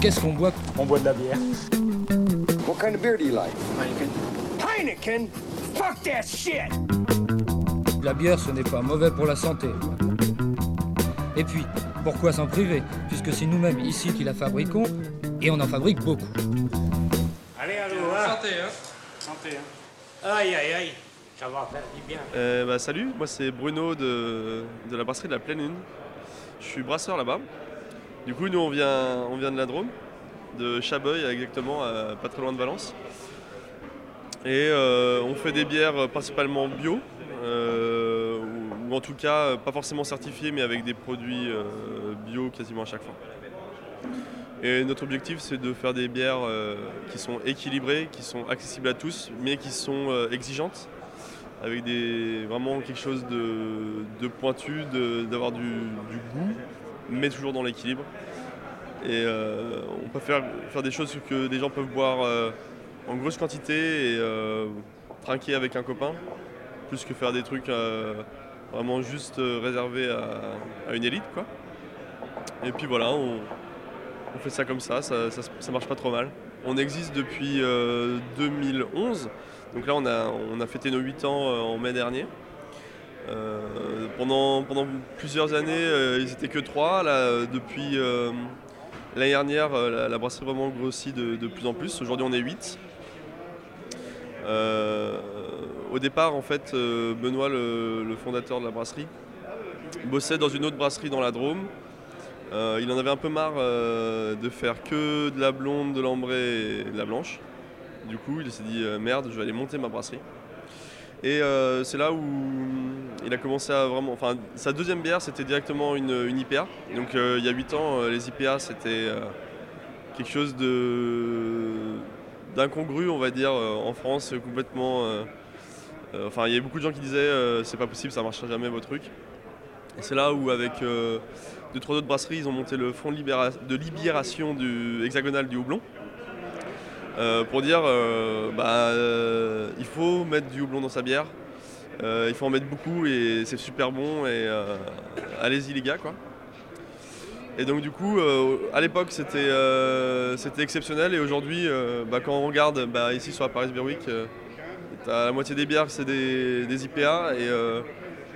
Qu'est-ce qu'on boit? On boit de la bière. What kind of beer do you like? Heineken? Fuck that shit! La bière, ce n'est pas mauvais pour la santé. Et puis, pourquoi s'en priver? Puisque c'est nous-mêmes ici qui la fabriquons, et on en fabrique beaucoup. Allez, allô, Santé, hein Santé, hein Aïe, aïe, aïe. Ça va faire du bien. Euh, bah, salut, moi c'est Bruno de, de la brasserie de la Pleine Lune. Je suis brasseur là-bas. Du coup, nous on vient, de la Drôme, de Chabeuil exactement, à- pas très loin de Valence. Et euh, on fait des bières principalement bio, euh, ou, en tout cas pas forcément certifiées, mais avec des produits euh, bio quasiment à chaque fois. Et notre objectif c'est de faire des bières qui sont équilibrées, qui sont accessibles à tous, mais qui sont exigeantes avec vraiment quelque chose de, pointu, d'avoir du goût, mais toujours dans l'équilibre. Et euh, on peut faire, des choses que des gens peuvent boire euh, en grosse quantité et euh, trinquer avec un copain, plus que faire des trucs vraiment juste réservés à, une élite. Quoi. Et puis voilà, on, fait ça comme ça, ça, ça, marche pas trop mal. On existe depuis euh, 2011. Donc là, on a, on a fêté nos 8 ans en mai dernier. Euh, pendant, plusieurs années, euh, ils étaient que 3. Là, euh, depuis euh, l'année dernière, la, la brasserie vraiment grossit de, plus en plus. Aujourd'hui, on est 8. Euh, au départ, en fait, Benoît, le, fondateur de la brasserie, bossait dans une autre brasserie dans la Drôme. Il en avait un peu marre de faire que de la blonde, de l'ambrée et de la blanche. Du coup, il s'est dit merde, je vais aller monter ma brasserie. Et euh, c'est là où il a commencé à vraiment. Enfin, sa deuxième bière, c'était directement une, IPA. Donc, euh, il y a 8 ans, euh, les IPA, c'était quelque chose de d'incongru, on va dire, en France, complètement. enfin, il y avait beaucoup de gens qui disaient c'est pas possible, ça marchera jamais vos trucs. Et c'est là où, avec deux, trois autres brasseries, ils ont monté le fonds de, de libération du hexagonal du houblon. Euh, pour dire euh, bah, euh, il faut mettre du houblon dans sa bière, il faut en mettre beaucoup et c'est super bon et allez-y les gars quoi. Et donc du coup à l'époque c'était exceptionnel et aujourd'hui bah, quand on regarde bah, ici sur la Paris Beer Week, la moitié des bières c'est des, IPA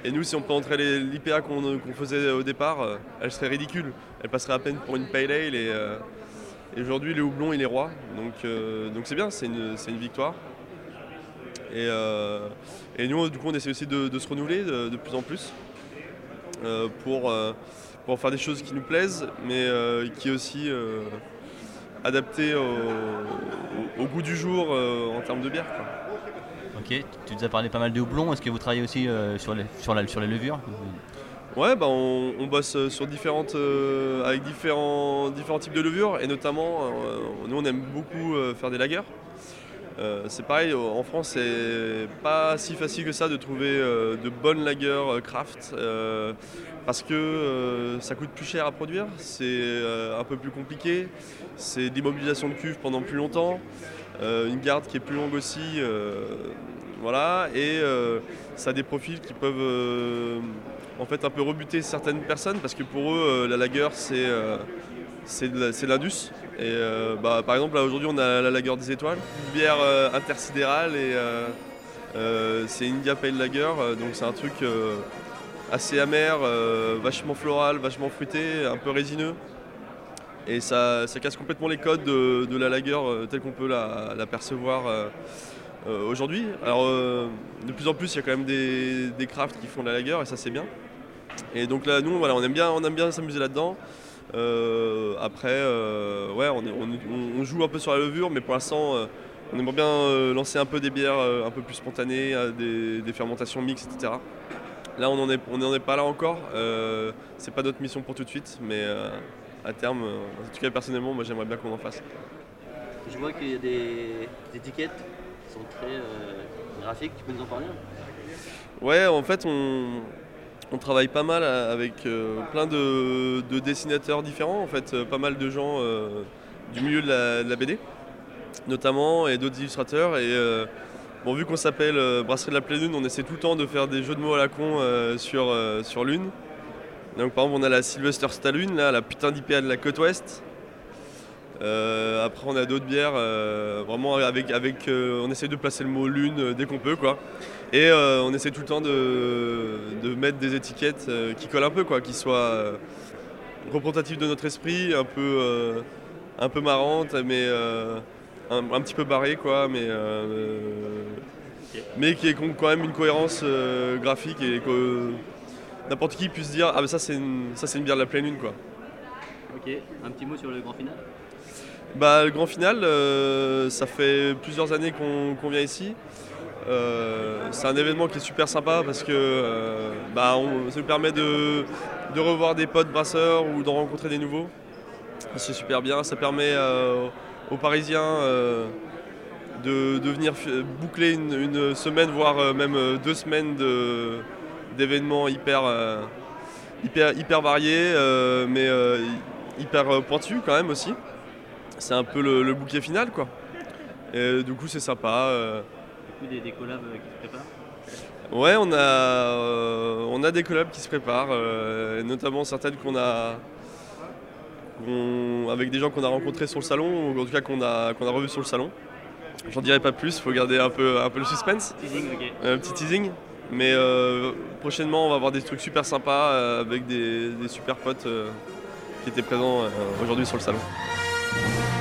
et, nous si on peut entrer l'IPA qu'on faisait au départ, elle serait ridicule. Elle passerait à peine pour une pale ale et, et aujourd'hui, le houblon, il est roi. Donc euh, donc c'est bien, c'est une, une victoire. Et, euh, et nous, du coup, on essaie aussi de, se renouveler de, plus en plus euh, pour, pour faire des choses qui nous plaisent, mais qui est aussi adaptées au, goût du jour en termes de bière. Ok, tu nous as parlé pas mal de houblon. Est-ce que vous travaillez aussi sur, les, sur, sur les levures? Ouais, bah on, bosse euh, sur différentes, euh, avec différents, différents types de levures et notamment, euh, nous on aime beaucoup faire des lagers. C'est pareil, en France c'est pas si facile que ça de trouver de bonnes lagers craft parce que ça coûte plus cher à produire, c'est un peu plus compliqué, c'est l'immobilisation de cuve pendant plus longtemps, une garde qui est plus longue aussi. voilà, et ça a des profils qui peuvent en fait un peu rebuter certaines personnes parce que pour eux euh, la lager c'est euh, l'indus. Et euh, bah, par exemple là aujourd'hui on a la lager des étoiles, une bière intersidérale et c'est India Pale Lager, donc c'est un truc assez amer, vachement floral, vachement fruité, un peu résineux. Et ça, casse complètement les codes de, la lager euh, telle qu'on peut la, la percevoir euh, aujourd'hui. Alors euh, de plus en plus il y a quand même des, crafts qui font de la lager et ça c'est bien. Et donc là nous voilà, on aime bien, on aime bien s'amuser là-dedans. Euh, après ouais on, joue un peu sur la levure mais pour l'instant on aimerait bien lancer un peu des bières un peu plus spontanées, des, fermentations mixtes, etc. Là on n'en est, on est pas là encore. C'est pas notre mission pour tout de suite mais à terme, en tout cas personnellement moi j'aimerais bien qu'on en fasse. Je vois qu'il y a des, des étiquettes sont très euh, graphiques, tu peux nous en parler Ouais, en fait, on, travaille pas mal avec euh, plein de, de dessinateurs différents, en fait, euh, pas mal de gens euh, du milieu de la, BD, notamment, et d'autres illustrateurs. Et euh, bon, vu qu'on s'appelle euh, Brasserie de la Pleine Lune, on essaie tout le temps de faire des jeux de mots à la con euh, sur, euh, sur Lune. Donc, par exemple, on a la Sylvester Stallone, là, la putain d'IPA de la côte ouest. Euh, après, on a d'autres bières, euh, vraiment avec, avec euh, on essaie de placer le mot lune dès qu'on peut, quoi. Et on essaie tout le temps de, de mettre des étiquettes qui collent un peu, quoi, qui soient représentatives de notre esprit, un peu, un peu marrantes, mais un, un petit peu barrées, quoi, mais, mais qui ont quand même une cohérence graphique et que n'importe qui puisse dire ah mais ça c'est une, ça c'est une bière de la pleine lune, quoi. Ok, un petit mot sur le grand final? Bah, le grand final, euh, ça fait plusieurs années qu'on vient ici. Euh, c'est un événement qui est super sympa parce que euh, bah, ça nous permet de, revoir des potes brasseurs ou d'en rencontrer des nouveaux. C'est super bien. Ça permet aux Parisiens de, venir boucler une, semaine, voire même deux semaines d'événements hyper, hyper, hyper variés, mais hyper pointus quand même aussi c'est un peu le, le bouquet final quoi. Et du coup c'est sympa. euh. Du coup, des, des collabs euh, qui se préparent Ouais on a, euh, on a des collabs qui se préparent, euh, notamment certaines qu'on a avec des gens qu'on a rencontrés sur le salon, ou en tout cas qu'on a, qu'on a revus sur le salon. J'en dirai pas plus, faut garder un peu, un peu le suspense. Teasing. Un petit teasing. Mais euh, prochainement on va avoir des trucs super sympas euh, avec des, des super potes euh, qui étaient présents euh, aujourd'hui sur le salon. Bye.